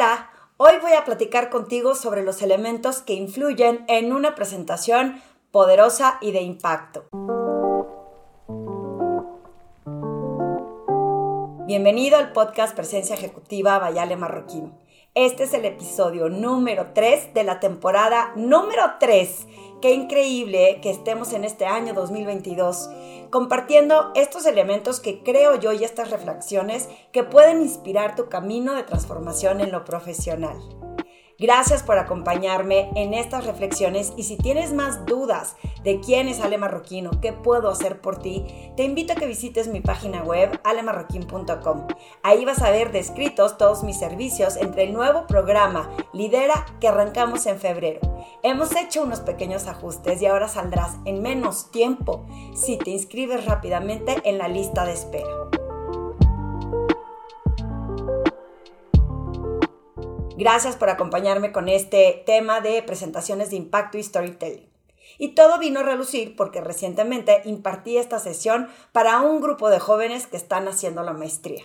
Hola, hoy voy a platicar contigo sobre los elementos que influyen en una presentación poderosa y de impacto. Bienvenido al podcast Presencia Ejecutiva Bayale Marroquín. Este es el episodio número 3 de la temporada número 3. Qué increíble que estemos en este año 2022 compartiendo estos elementos que creo yo y estas reflexiones que pueden inspirar tu camino de transformación en lo profesional. Gracias por acompañarme en estas reflexiones y si tienes más dudas de quién es Ale Marroquino, qué puedo hacer por ti, te invito a que visites mi página web alemarroquín.com. Ahí vas a ver descritos todos mis servicios entre el nuevo programa Lidera que arrancamos en febrero. Hemos hecho unos pequeños ajustes y ahora saldrás en menos tiempo si te inscribes rápidamente en la lista de espera. Gracias por acompañarme con este tema de presentaciones de impacto y storytelling. Y todo vino a relucir porque recientemente impartí esta sesión para un grupo de jóvenes que están haciendo la maestría.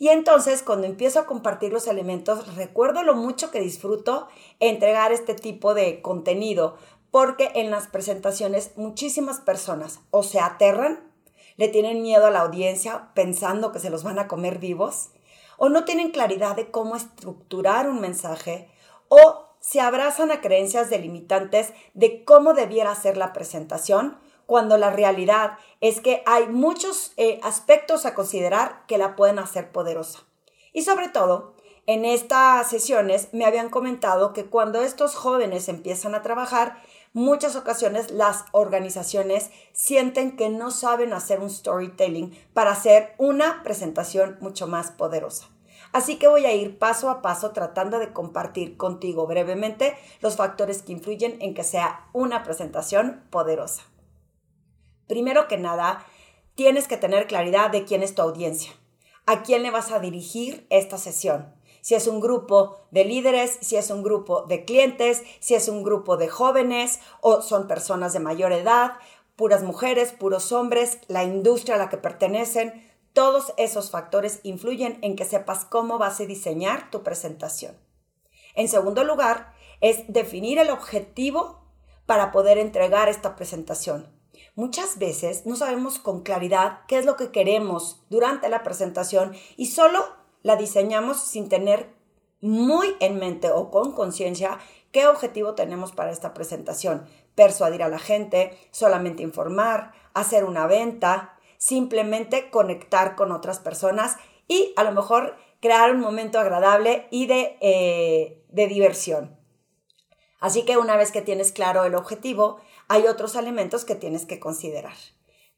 Y entonces cuando empiezo a compartir los elementos, recuerdo lo mucho que disfruto entregar este tipo de contenido, porque en las presentaciones muchísimas personas o se aterran, le tienen miedo a la audiencia pensando que se los van a comer vivos, o no tienen claridad de cómo estructurar un mensaje o se abrazan a creencias delimitantes de cómo debiera ser la presentación, cuando la realidad es que hay muchos eh, aspectos a considerar que la pueden hacer poderosa. Y sobre todo, en estas sesiones me habían comentado que cuando estos jóvenes empiezan a trabajar, muchas ocasiones las organizaciones sienten que no saben hacer un storytelling para hacer una presentación mucho más poderosa. Así que voy a ir paso a paso tratando de compartir contigo brevemente los factores que influyen en que sea una presentación poderosa. Primero que nada, tienes que tener claridad de quién es tu audiencia, a quién le vas a dirigir esta sesión. Si es un grupo de líderes, si es un grupo de clientes, si es un grupo de jóvenes o son personas de mayor edad, puras mujeres, puros hombres, la industria a la que pertenecen, todos esos factores influyen en que sepas cómo vas a diseñar tu presentación. En segundo lugar, es definir el objetivo para poder entregar esta presentación. Muchas veces no sabemos con claridad qué es lo que queremos durante la presentación y solo la diseñamos sin tener muy en mente o con conciencia qué objetivo tenemos para esta presentación. Persuadir a la gente, solamente informar, hacer una venta, simplemente conectar con otras personas y a lo mejor crear un momento agradable y de, eh, de diversión. Así que una vez que tienes claro el objetivo, hay otros elementos que tienes que considerar.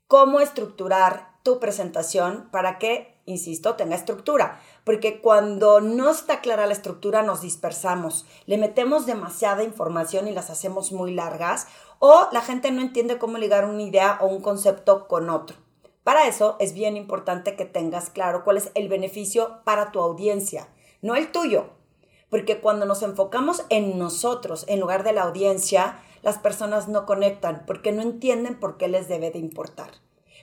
¿Cómo estructurar tu presentación para que, insisto, tenga estructura? Porque cuando no está clara la estructura nos dispersamos, le metemos demasiada información y las hacemos muy largas o la gente no entiende cómo ligar una idea o un concepto con otro. Para eso es bien importante que tengas claro cuál es el beneficio para tu audiencia, no el tuyo. Porque cuando nos enfocamos en nosotros en lugar de la audiencia, las personas no conectan porque no entienden por qué les debe de importar.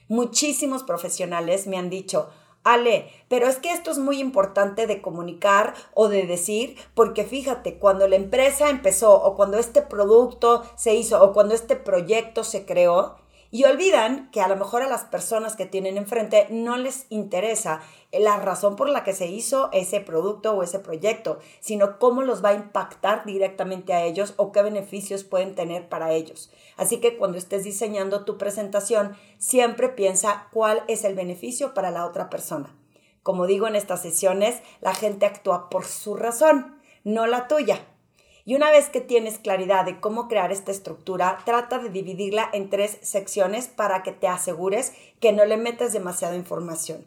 Muchísimos profesionales me han dicho, Ale, pero es que esto es muy importante de comunicar o de decir, porque fíjate, cuando la empresa empezó o cuando este producto se hizo o cuando este proyecto se creó, y olvidan que a lo mejor a las personas que tienen enfrente no les interesa la razón por la que se hizo ese producto o ese proyecto, sino cómo los va a impactar directamente a ellos o qué beneficios pueden tener para ellos. Así que cuando estés diseñando tu presentación, siempre piensa cuál es el beneficio para la otra persona. Como digo en estas sesiones, la gente actúa por su razón, no la tuya. Y una vez que tienes claridad de cómo crear esta estructura, trata de dividirla en tres secciones para que te asegures que no le metes demasiada información.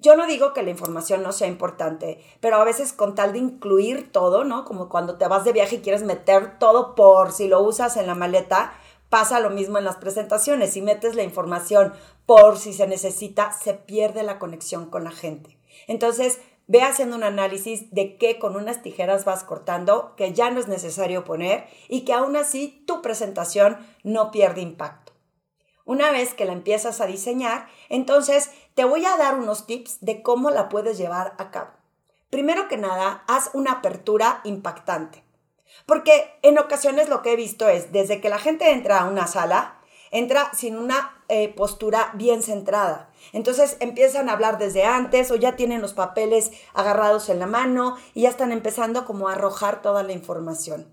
Yo no digo que la información no sea importante, pero a veces con tal de incluir todo, ¿no? Como cuando te vas de viaje y quieres meter todo por si lo usas en la maleta, pasa lo mismo en las presentaciones. Si metes la información por si se necesita, se pierde la conexión con la gente. Entonces, Ve haciendo un análisis de qué con unas tijeras vas cortando, que ya no es necesario poner y que aún así tu presentación no pierde impacto. Una vez que la empiezas a diseñar, entonces te voy a dar unos tips de cómo la puedes llevar a cabo. Primero que nada, haz una apertura impactante. Porque en ocasiones lo que he visto es, desde que la gente entra a una sala, entra sin una eh, postura bien centrada. Entonces empiezan a hablar desde antes o ya tienen los papeles agarrados en la mano y ya están empezando como a arrojar toda la información.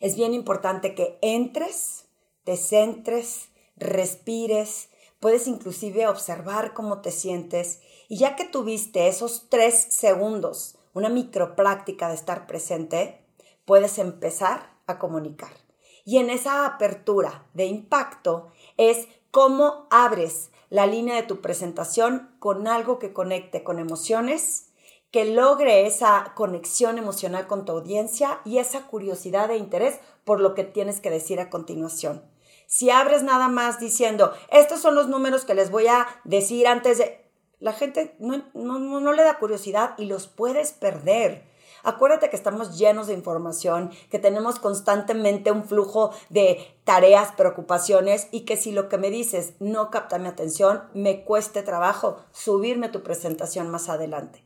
Es bien importante que entres, te centres, respires, puedes inclusive observar cómo te sientes y ya que tuviste esos tres segundos, una micropráctica de estar presente, puedes empezar a comunicar. Y en esa apertura de impacto es cómo abres la línea de tu presentación con algo que conecte con emociones, que logre esa conexión emocional con tu audiencia y esa curiosidad e interés por lo que tienes que decir a continuación. Si abres nada más diciendo, estos son los números que les voy a decir antes de... La gente no, no le da curiosidad y los puedes perder. Acuérdate que estamos llenos de información, que tenemos constantemente un flujo de tareas, preocupaciones y que si lo que me dices no capta mi atención, me cueste trabajo subirme tu presentación más adelante.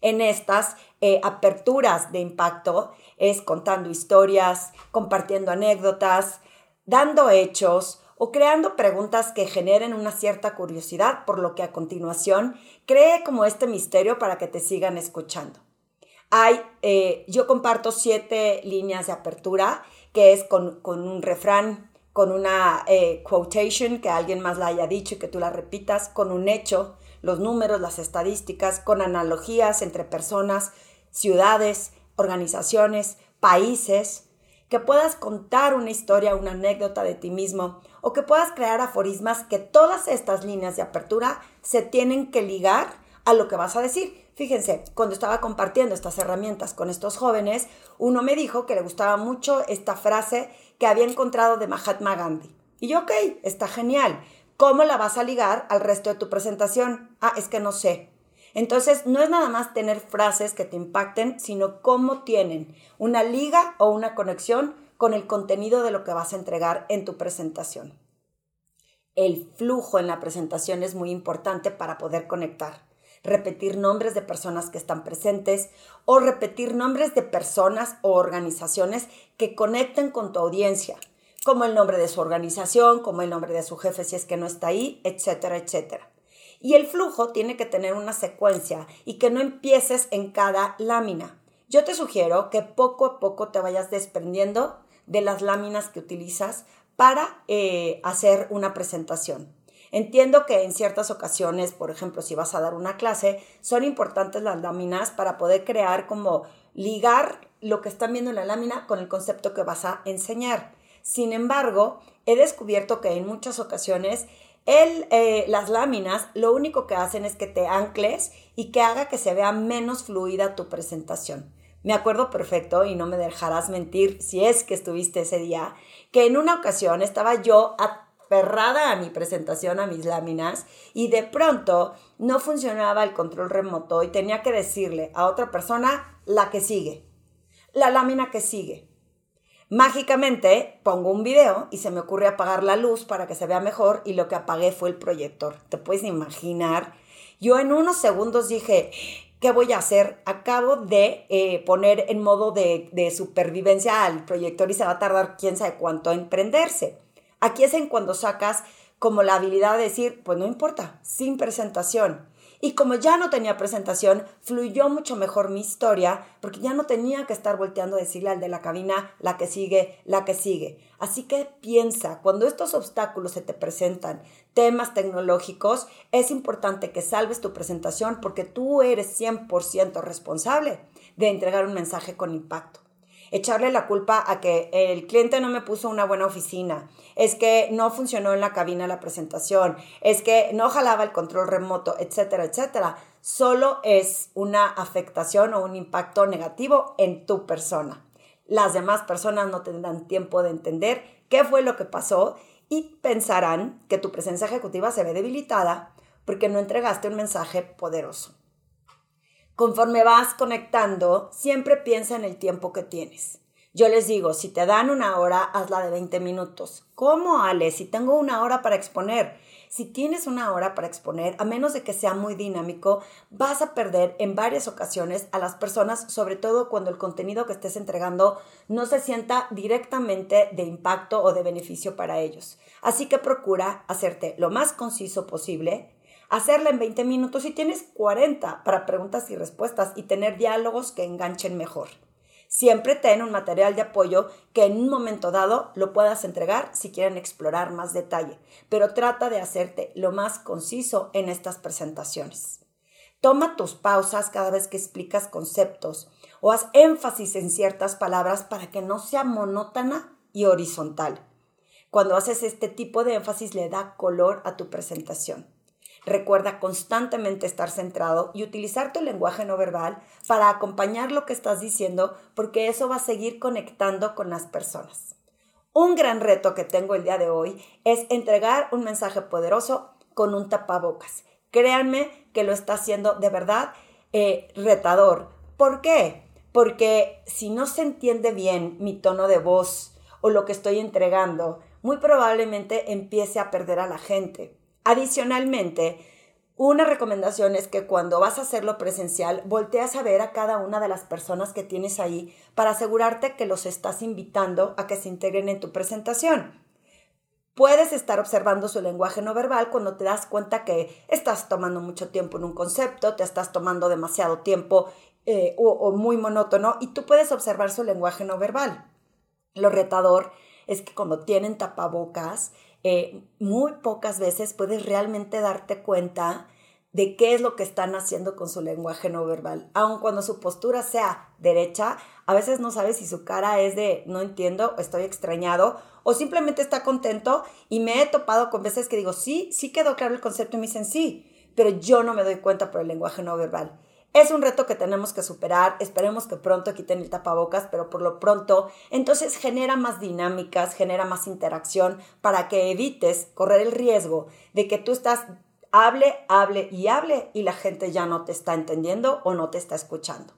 En estas eh, aperturas de impacto es contando historias, compartiendo anécdotas, dando hechos o creando preguntas que generen una cierta curiosidad, por lo que a continuación cree como este misterio para que te sigan escuchando. Hay, eh, yo comparto siete líneas de apertura, que es con, un refrán, con una eh, quotation que alguien más la haya dicho y que tú la repitas, con un hecho, los números, las estadísticas, con analogías entre personas, ciudades, organizaciones, países, que puedas contar una historia, una anécdota de ti mismo o que puedas crear aforismas que todas estas líneas de apertura se tienen que ligar a lo que vas a decir. Fíjense, cuando estaba compartiendo estas herramientas con estos jóvenes, uno me dijo que le gustaba mucho esta frase que había encontrado de Mahatma Gandhi. Y yo, ok, está genial. ¿Cómo la vas a ligar al resto de tu presentación? Ah, es que no sé. Entonces, no es nada más tener frases que te impacten, sino cómo tienen una liga o una conexión con el contenido de lo que vas a entregar en tu presentación. El flujo en la presentación es muy importante para poder conectar repetir nombres de personas que están presentes o repetir nombres de personas o organizaciones que conecten con tu audiencia, como el nombre de su organización, como el nombre de su jefe si es que no está ahí, etcétera, etcétera. Y el flujo tiene que tener una secuencia y que no empieces en cada lámina. Yo te sugiero que poco a poco te vayas desprendiendo de las láminas que utilizas para eh, hacer una presentación. Entiendo que en ciertas ocasiones, por ejemplo, si vas a dar una clase, son importantes las láminas para poder crear como ligar lo que están viendo en la lámina con el concepto que vas a enseñar. Sin embargo, he descubierto que en muchas ocasiones el, eh, las láminas lo único que hacen es que te ancles y que haga que se vea menos fluida tu presentación. Me acuerdo perfecto y no me dejarás mentir si es que estuviste ese día, que en una ocasión estaba yo aferrada a mi presentación, a mis láminas, y de pronto no funcionaba el control remoto y tenía que decirle a otra persona la que sigue, la lámina que sigue. Mágicamente pongo un video y se me ocurre apagar la luz para que se vea mejor y lo que apagué fue el proyector. ¿Te puedes imaginar? Yo en unos segundos dije, ¿qué voy a hacer? Acabo de eh, poner en modo de, supervivencia al proyector y se va a tardar quién sabe cuánto en prenderse. Aquí es en cuando sacas como la habilidad de decir, pues no importa, sin presentación. Y como ya no tenía presentación, fluyó mucho mejor mi historia porque ya no tenía que estar volteando a decirle al de la cabina la que sigue, la que sigue. Así que piensa, cuando estos obstáculos se te presentan, temas tecnológicos, es importante que salves tu presentación porque tú eres 100% responsable de entregar un mensaje con impacto echarle la culpa a que el cliente no me puso una buena oficina, es que no funcionó en la cabina la presentación, es que no jalaba el control remoto, etcétera, etcétera, solo es una afectación o un impacto negativo en tu persona. Las demás personas no tendrán tiempo de entender qué fue lo que pasó y pensarán que tu presencia ejecutiva se ve debilitada porque no entregaste un mensaje poderoso. Conforme vas conectando, siempre piensa en el tiempo que tienes. Yo les digo, si te dan una hora, hazla de 20 minutos. ¿Cómo, Ale? Si tengo una hora para exponer. Si tienes una hora para exponer, a menos de que sea muy dinámico, vas a perder en varias ocasiones a las personas, sobre todo cuando el contenido que estés entregando no se sienta directamente de impacto o de beneficio para ellos. Así que procura hacerte lo más conciso posible, hacerla en 20 minutos y tienes 40 para preguntas y respuestas y tener diálogos que enganchen mejor. Siempre ten un material de apoyo que en un momento dado lo puedas entregar si quieren explorar más detalle, pero trata de hacerte lo más conciso en estas presentaciones. Toma tus pausas cada vez que explicas conceptos o haz énfasis en ciertas palabras para que no sea monótona y horizontal. Cuando haces este tipo de énfasis le da color a tu presentación. Recuerda constantemente estar centrado y utilizar tu lenguaje no verbal para acompañar lo que estás diciendo porque eso va a seguir conectando con las personas. Un gran reto que tengo el día de hoy es entregar un mensaje poderoso con un tapabocas. Créanme que lo está haciendo de verdad eh, retador. ¿Por qué? Porque si no se entiende bien mi tono de voz o lo que estoy entregando, muy probablemente empiece a perder a la gente. Adicionalmente, una recomendación es que cuando vas a hacerlo presencial, volteas a ver a cada una de las personas que tienes ahí para asegurarte que los estás invitando a que se integren en tu presentación. Puedes estar observando su lenguaje no verbal cuando te das cuenta que estás tomando mucho tiempo en un concepto, te estás tomando demasiado tiempo eh, o, o muy monótono y tú puedes observar su lenguaje no verbal. Lo retador es que cuando tienen tapabocas, eh, muy pocas veces puedes realmente darte cuenta de qué es lo que están haciendo con su lenguaje no verbal. Aun cuando su postura sea derecha, a veces no sabes si su cara es de no entiendo, estoy extrañado, o simplemente está contento. Y me he topado con veces que digo, sí, sí quedó claro el concepto y me dicen sí, pero yo no me doy cuenta por el lenguaje no verbal. Es un reto que tenemos que superar, esperemos que pronto quiten el tapabocas, pero por lo pronto, entonces genera más dinámicas, genera más interacción para que evites correr el riesgo de que tú estás hable, hable y hable y la gente ya no te está entendiendo o no te está escuchando.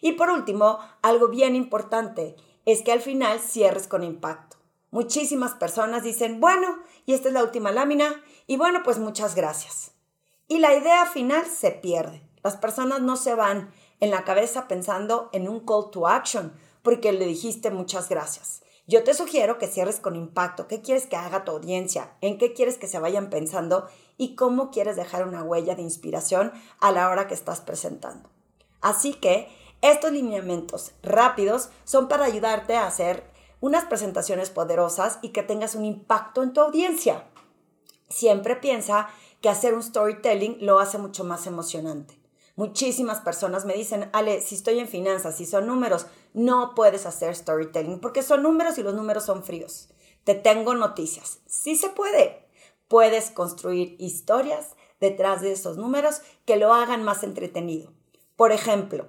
Y por último, algo bien importante es que al final cierres con impacto. Muchísimas personas dicen, bueno, y esta es la última lámina, y bueno, pues muchas gracias. Y la idea final se pierde. Las personas no se van en la cabeza pensando en un call to action porque le dijiste muchas gracias. Yo te sugiero que cierres con impacto. ¿Qué quieres que haga tu audiencia? ¿En qué quieres que se vayan pensando? ¿Y cómo quieres dejar una huella de inspiración a la hora que estás presentando? Así que estos lineamientos rápidos son para ayudarte a hacer unas presentaciones poderosas y que tengas un impacto en tu audiencia. Siempre piensa que hacer un storytelling lo hace mucho más emocionante. Muchísimas personas me dicen, Ale, si estoy en finanzas, si son números, no puedes hacer storytelling porque son números y los números son fríos. Te tengo noticias. Sí se puede. Puedes construir historias detrás de esos números que lo hagan más entretenido. Por ejemplo,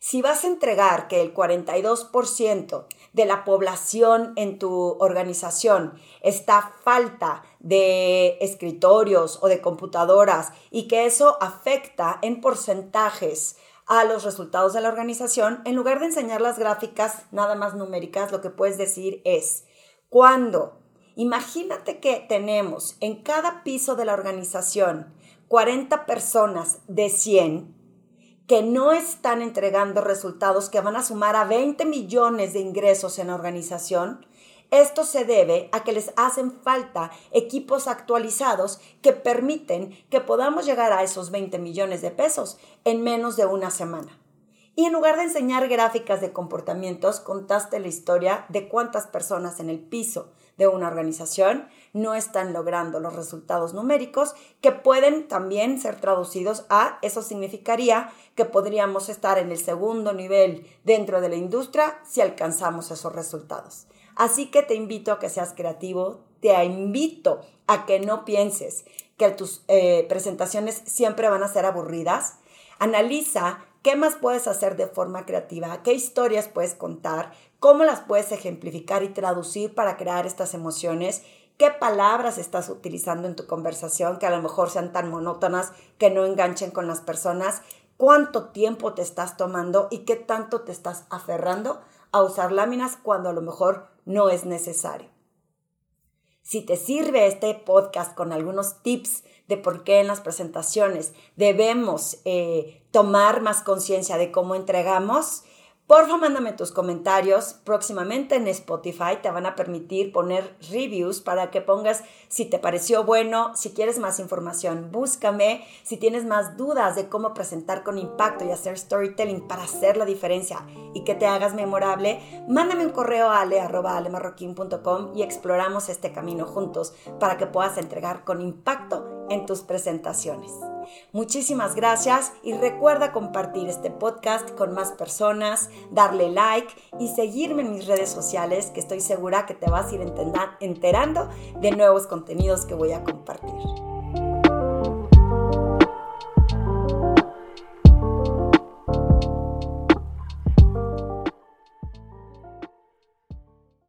si vas a entregar que el 42% de la población en tu organización. Está falta de escritorios o de computadoras y que eso afecta en porcentajes a los resultados de la organización, en lugar de enseñar las gráficas nada más numéricas, lo que puedes decir es, cuando, imagínate que tenemos en cada piso de la organización 40 personas de 100, que no están entregando resultados que van a sumar a 20 millones de ingresos en la organización, esto se debe a que les hacen falta equipos actualizados que permiten que podamos llegar a esos 20 millones de pesos en menos de una semana. Y en lugar de enseñar gráficas de comportamientos, contaste la historia de cuántas personas en el piso de una organización no están logrando los resultados numéricos que pueden también ser traducidos a, eso significaría que podríamos estar en el segundo nivel dentro de la industria si alcanzamos esos resultados. Así que te invito a que seas creativo, te invito a que no pienses que tus eh, presentaciones siempre van a ser aburridas. Analiza ¿Qué más puedes hacer de forma creativa? ¿Qué historias puedes contar? ¿Cómo las puedes ejemplificar y traducir para crear estas emociones? ¿Qué palabras estás utilizando en tu conversación que a lo mejor sean tan monótonas que no enganchen con las personas? ¿Cuánto tiempo te estás tomando y qué tanto te estás aferrando a usar láminas cuando a lo mejor no es necesario? Si te sirve este podcast con algunos tips de por qué en las presentaciones debemos eh, tomar más conciencia de cómo entregamos, Porfa, mándame tus comentarios. Próximamente en Spotify te van a permitir poner reviews para que pongas si te pareció bueno, si quieres más información, búscame. Si tienes más dudas de cómo presentar con impacto y hacer storytelling para hacer la diferencia y que te hagas memorable, mándame un correo a ale.alemarroquín.com y exploramos este camino juntos para que puedas entregar con impacto en tus presentaciones. Muchísimas gracias y recuerda compartir este podcast con más personas, darle like y seguirme en mis redes sociales que estoy segura que te vas a ir enterando de nuevos contenidos que voy a compartir.